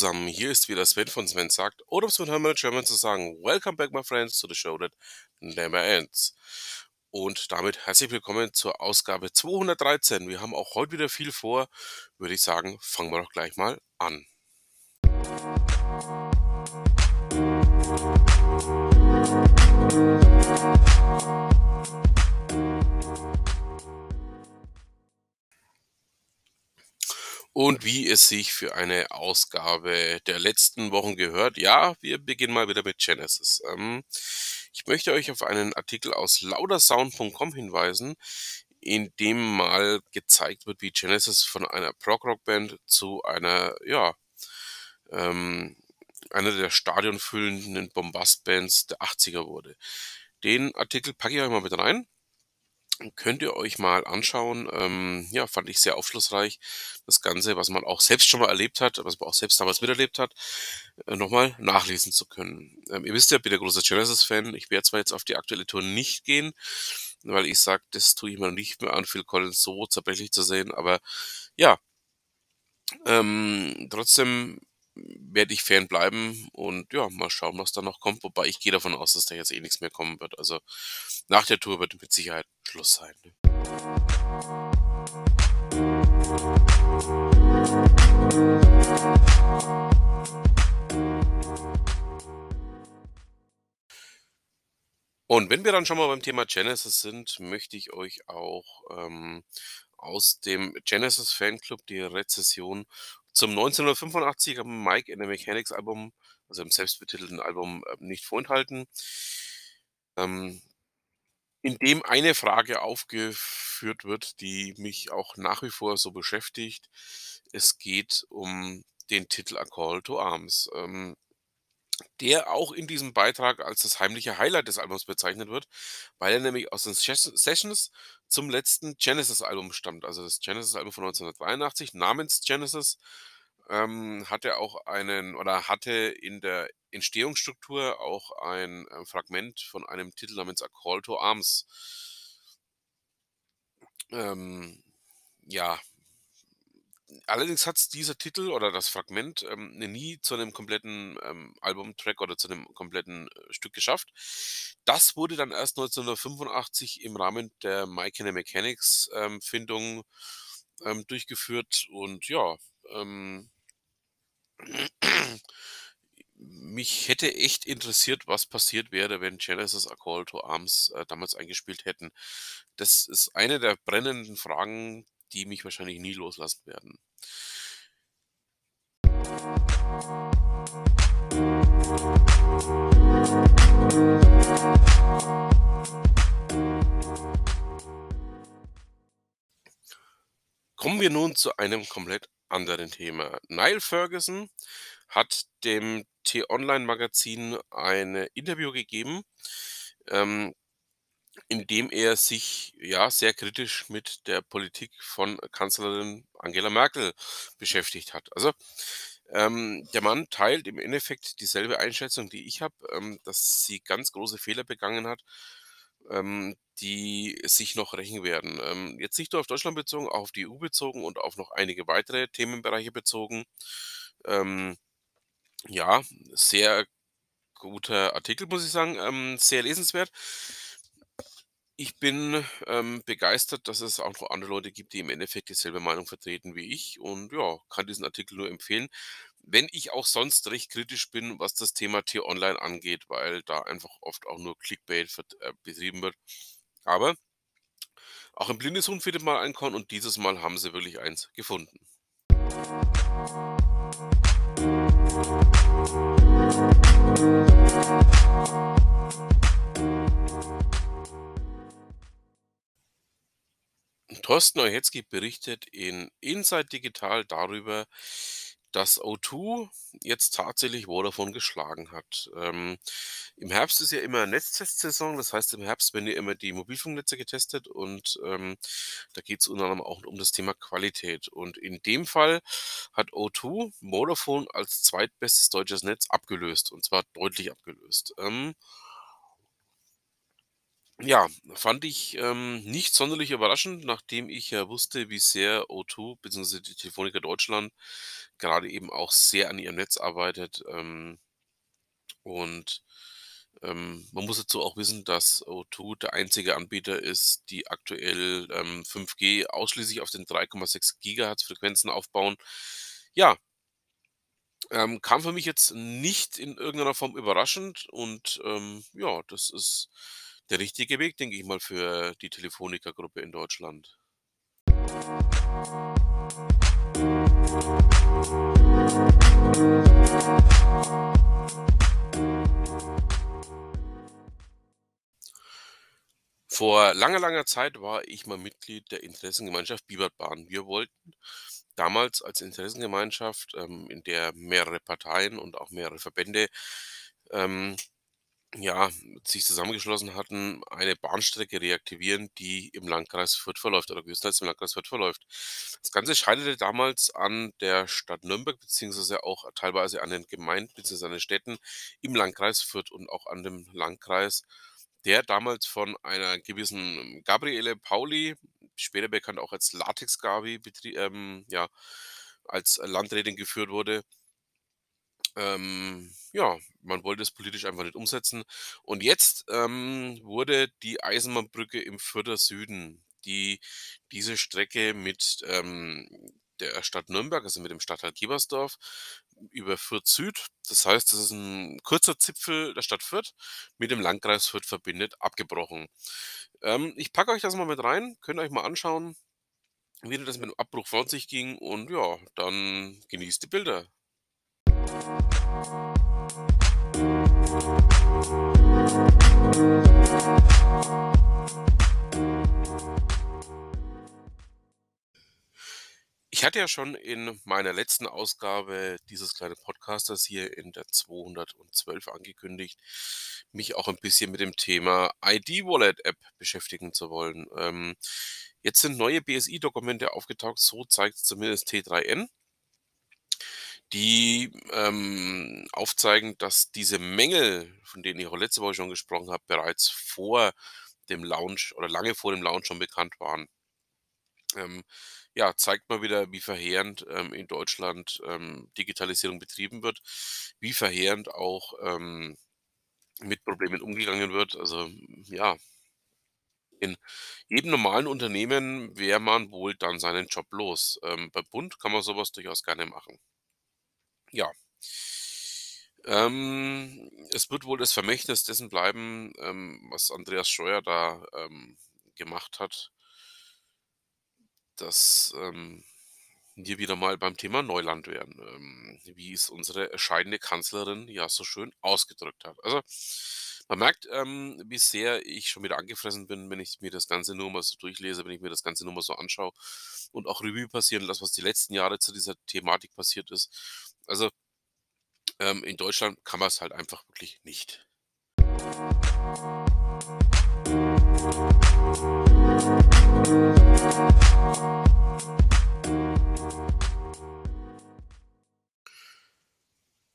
Zusammen, hier ist wieder Sven von Sven sagt, oder um es mit Hermann German zu sagen, Welcome back my friends to the show that never ends. Und damit herzlich willkommen zur Ausgabe 213. Wir haben auch heute wieder viel vor, würde ich sagen, fangen wir doch gleich mal an. Und wie es sich für eine Ausgabe der letzten Wochen gehört, ja, wir beginnen mal wieder mit Genesis. Ähm, ich möchte euch auf einen Artikel aus laudersound.com hinweisen, in dem mal gezeigt wird, wie Genesis von einer Prog-Rock-Band zu einer, ja, ähm, einer der stadionfüllenden Bombast-Bands der 80er wurde. Den Artikel packe ich euch mal mit rein könnt ihr euch mal anschauen. Ähm, ja, fand ich sehr aufschlussreich. Das Ganze, was man auch selbst schon mal erlebt hat, was man auch selbst damals miterlebt hat, äh, nochmal nachlesen zu können. Ähm, ihr wisst ja, ich bin der große Genesis-Fan. Ich werde zwar jetzt auf die aktuelle Tour nicht gehen, weil ich sage, das tue ich mir nicht mehr an, Phil Collins so zerbrechlich zu sehen, aber ja, ähm, trotzdem werde ich Fan bleiben und ja, mal schauen, was da noch kommt. Wobei ich gehe davon aus, dass da jetzt eh nichts mehr kommen wird. Also nach der Tour wird mit Sicherheit Schluss sein. Ne? Und wenn wir dann schon mal beim Thema Genesis sind, möchte ich euch auch ähm, aus dem Genesis Fanclub die Rezession zum 1985 am Mike in the Mechanics Album, also im selbstbetitelten Album, äh, nicht vorenthalten. Ähm, in dem eine Frage aufgeführt wird, die mich auch nach wie vor so beschäftigt. Es geht um den Titel A Call to Arms, ähm, der auch in diesem Beitrag als das heimliche Highlight des Albums bezeichnet wird, weil er nämlich aus den Sessions zum letzten Genesis-Album stammt. Also das Genesis-Album von 1983 namens Genesis ähm, hatte auch einen oder hatte in der Entstehungsstruktur auch ein äh, Fragment von einem Titel namens A Call to Arms. Ähm, ja, allerdings hat dieser Titel oder das Fragment ähm, nie zu einem kompletten ähm, Albumtrack oder zu einem kompletten äh, Stück geschafft. Das wurde dann erst 1985 im Rahmen der My Can Mechanics ähm, Findung ähm, durchgeführt und ja, ähm, mich hätte echt interessiert, was passiert wäre, wenn Genesis A Call to Arms äh, damals eingespielt hätten. Das ist eine der brennenden Fragen, die mich wahrscheinlich nie loslassen werden. Kommen wir nun zu einem komplett anderen Thema. Niall Ferguson hat dem T-Online-Magazin ein Interview gegeben, ähm, in dem er sich ja sehr kritisch mit der Politik von Kanzlerin Angela Merkel beschäftigt hat. Also ähm, der Mann teilt im Endeffekt dieselbe Einschätzung, die ich habe, ähm, dass sie ganz große Fehler begangen hat, ähm, die sich noch rächen werden. Ähm, jetzt nicht nur auf Deutschland bezogen, auch auf die EU bezogen und auf noch einige weitere Themenbereiche bezogen. Ähm, ja, sehr guter Artikel, muss ich sagen, ähm, sehr lesenswert. Ich bin ähm, begeistert, dass es auch noch andere Leute gibt, die im Endeffekt dieselbe Meinung vertreten wie ich und ja, kann diesen Artikel nur empfehlen. Wenn ich auch sonst recht kritisch bin, was das Thema T-Online angeht, weil da einfach oft auch nur Clickbait äh, betrieben wird. Aber auch im Blindeshund findet man ein Korn und dieses Mal haben sie wirklich eins gefunden. Thorsten Euhetzki berichtet in Inside Digital darüber, dass O2 jetzt tatsächlich Vodafone geschlagen hat. Ähm, Im Herbst ist ja immer Netztestsaison, das heißt im Herbst werden ja immer die Mobilfunknetze getestet und ähm, da geht es unter anderem auch um das Thema Qualität. Und in dem Fall hat O2 Vodafone als zweitbestes deutsches Netz abgelöst und zwar deutlich abgelöst. Ähm, Ja, fand ich, ähm, nicht sonderlich überraschend, nachdem ich ja wusste, wie sehr O2 beziehungsweise die Telefoniker Deutschland gerade eben auch sehr an ihrem Netz arbeitet, ähm und, ähm, man muss dazu auch wissen, dass O2 der einzige Anbieter ist, die aktuell, ähm, 5G ausschließlich auf den 3,6 Gigahertz Frequenzen aufbauen. Ja ähm, kam für mich jetzt nicht in irgendeiner Form überraschend und, ähm, ja, das ist der richtige Weg, denke ich mal, für die Telefoniker-Gruppe in Deutschland. Vor langer, langer Zeit war ich mal Mitglied der Interessengemeinschaft Bibert-Bahn. Wir wollten damals als Interessengemeinschaft, ähm, in der mehrere Parteien und auch mehrere Verbände, ähm, ja, sich zusammengeschlossen hatten, eine Bahnstrecke reaktivieren, die im Landkreis Fürth verläuft oder größtenteils im Landkreis Fürth verläuft. Das Ganze scheiterte damals an der Stadt Nürnberg beziehungsweise auch teilweise an den Gemeinden beziehungsweise an den Städten im Landkreis Fürth und auch an dem Landkreis, der damals von einer gewissen Gabriele Pauli, später bekannt auch als Latex-Gabi, ähm, ja, als Landrätin geführt wurde. Ähm, ja, man wollte es politisch einfach nicht umsetzen. Und jetzt, ähm, wurde die Eisenbahnbrücke im Fürther Süden, die diese Strecke mit, ähm, der Stadt Nürnberg, also mit dem Stadtteil Gebersdorf, über Fürth Süd, das heißt, das ist ein kurzer Zipfel der Stadt Fürth, mit dem Landkreis Fürth verbindet, abgebrochen. Ähm, ich packe euch das mal mit rein, könnt euch mal anschauen, wie das mit dem Abbruch vor sich ging und ja, dann genießt die Bilder. Ich hatte ja schon in meiner letzten Ausgabe dieses kleinen Podcasters hier in der 212 angekündigt, mich auch ein bisschen mit dem Thema ID-Wallet-App beschäftigen zu wollen. Ähm, jetzt sind neue BSI-Dokumente aufgetaucht, so zeigt zumindest T3N die, ähm, aufzeigen, dass diese Mängel, von denen ich auch letzte Woche schon gesprochen habe, bereits vor dem Launch oder lange vor dem Launch schon bekannt waren. Ähm, ja, zeigt mal wieder, wie verheerend, ähm, in Deutschland, ähm, Digitalisierung betrieben wird, wie verheerend auch, ähm, mit Problemen umgegangen wird. Also, ja, in jedem normalen Unternehmen wäre man wohl dann seinen Job los. Ähm, bei Bund kann man sowas durchaus gerne machen. Ja. Ähm, es wird wohl das Vermächtnis dessen bleiben, ähm, was Andreas Scheuer da, ähm, gemacht hat dass, ähm, wir wieder mal beim Thema Neuland wären, ähm, wie es unsere scheidende Kanzlerin ja so schön ausgedrückt hat. Also, man merkt, ähm, wie sehr ich schon wieder angefressen bin, wenn ich mir das Ganze nur mal so durchlese, wenn ich mir das Ganze nur mal so anschaue und auch Revue passieren lasse, was die letzten Jahre zu dieser Thematik passiert ist. Also, ähm, in Deutschland kann man es halt einfach wirklich nicht.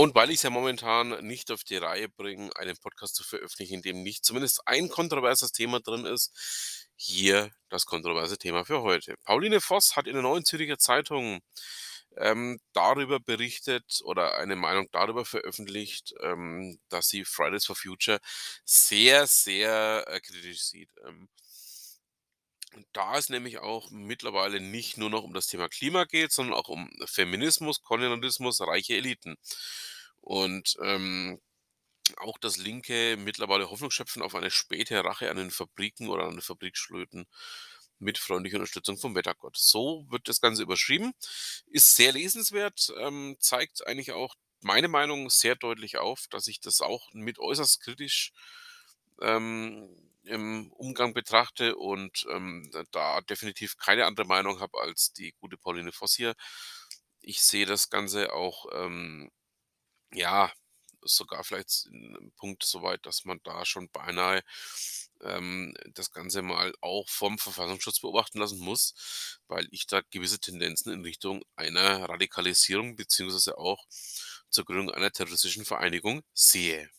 Und weil ich's ja momentan nicht auf die Reihe bringe, einen Podcast zu veröffentlichen, in dem nicht zumindest ein kontroverses Thema drin ist, hier das kontroverse Thema für heute. Pauline Voss hat in der Neuen Zürcher Zeitung, ähm, darüber berichtet oder eine Meinung darüber veröffentlicht, ähm, dass sie Fridays for Future sehr, sehr, äh, kritisch sieht. Ähm da es nämlich auch mittlerweile nicht nur noch um das Thema Klima geht, sondern auch um Feminismus, Kolonialismus, reiche Eliten. Und, ähm, auch das Linke mittlerweile Hoffnung schöpfen auf eine späte Rache an den Fabriken oder an den Fabrikschlöten mit freundlicher Unterstützung vom Wettergott. So wird das Ganze überschrieben, ist sehr lesenswert, ähm, zeigt eigentlich auch meine Meinung sehr deutlich auf, dass ich das auch mit äußerst kritisch, ähm, im Umgang betrachte und, ähm, da definitiv keine andere Meinung habe als die gute Pauline Voss hier. Ich sehe das Ganze auch, ähm, ja, sogar vielleicht in 'nem Punkt so weit, dass man da schon beinahe, ähm, das Ganze mal auch vom Verfassungsschutz beobachten lassen muss, weil ich da gewisse Tendenzen in Richtung einer Radikalisierung beziehungsweise auch zur Gründung einer terroristischen Vereinigung sehe.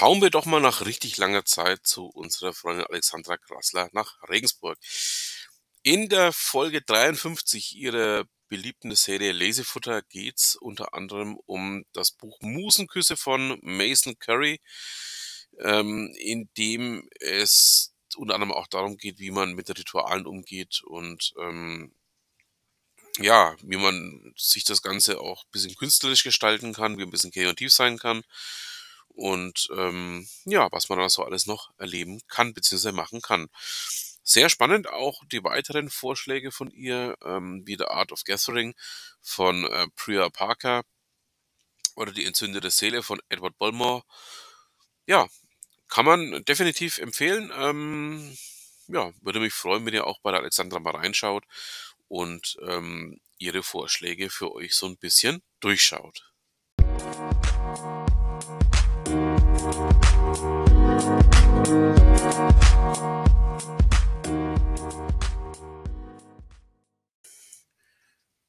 Schauen wir doch mal nach richtig langer Zeit zu unserer Freundin Alexandra Grassler nach Regensburg. In der Folge 53 ihrer beliebten Serie Lesefutter geht's unter anderem um das Buch Musenküsse von Mason Curry, ähm, in dem es unter anderem auch darum geht, wie man mit Ritualen umgeht und ähm, ja, wie man sich das Ganze auch ein bisschen künstlerisch gestalten kann, wie ein bisschen kreativ sein kann und ähm, ja, was man da so alles noch erleben kann bzw. machen kann. Sehr spannend auch die weiteren Vorschläge von ihr, ähm, wie The Art of Gathering von äh, Priya Parker oder Die entzündete Seele von Edward Bulmore. Ja, kann man definitiv empfehlen. Ähm, ja, würde mich freuen, wenn ihr auch bei der Alexandra mal reinschaut und ähm, ihre Vorschläge für euch so ein bisschen durchschaut.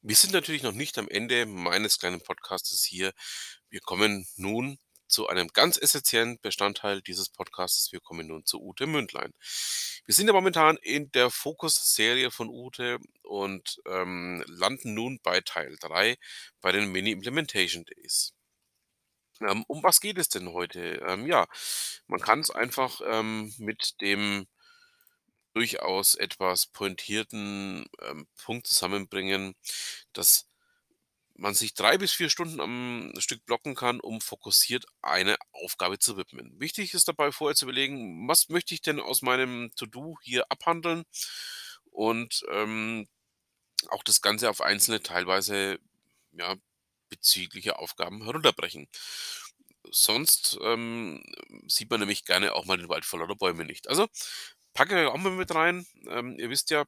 Wir sind natürlich noch nicht am Ende meines kleinen Podcastes hier. Wir kommen nun zu einem ganz essentiellen Bestandteil dieses Podcastes. Wir kommen nun zu Ute Mündlein. Wir sind ja momentan in der Fokus-Serie von Ute und ähm, landen nun bei Teil 3 bei den Mini-Implementation Days. Ähm, um was geht es denn heute? Ähm, ja, man kann es einfach ähm, mit dem durchaus etwas pointierten ähm, Punkt zusammenbringen, dass man sich drei bis vier Stunden am Stück blocken kann, um fokussiert eine Aufgabe zu widmen. Wichtig ist dabei vorher zu überlegen, was möchte ich denn aus meinem To-Do hier abhandeln und ähm, auch das Ganze auf einzelne, teilweise ja, bezügliche Aufgaben herunterbrechen. Sonst ähm, sieht man nämlich gerne auch mal den Wald vor lauter Bäume nicht. Also packe ich auch mal mit rein. Ähm, ihr wisst ja,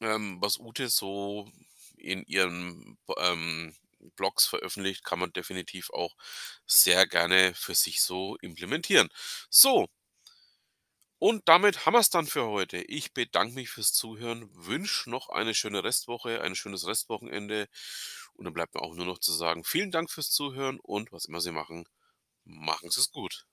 ähm, was Ute so in ihren ähm, Blogs veröffentlicht, kann man definitiv auch sehr gerne für sich so implementieren. So, und damit haben wir es dann für heute. Ich bedanke mich fürs Zuhören, wünsche noch eine schöne Restwoche, ein schönes Restwochenende. Und dann bleibt mir auch nur noch zu sagen, vielen Dank fürs Zuhören und was immer Sie machen, machen Sie es gut.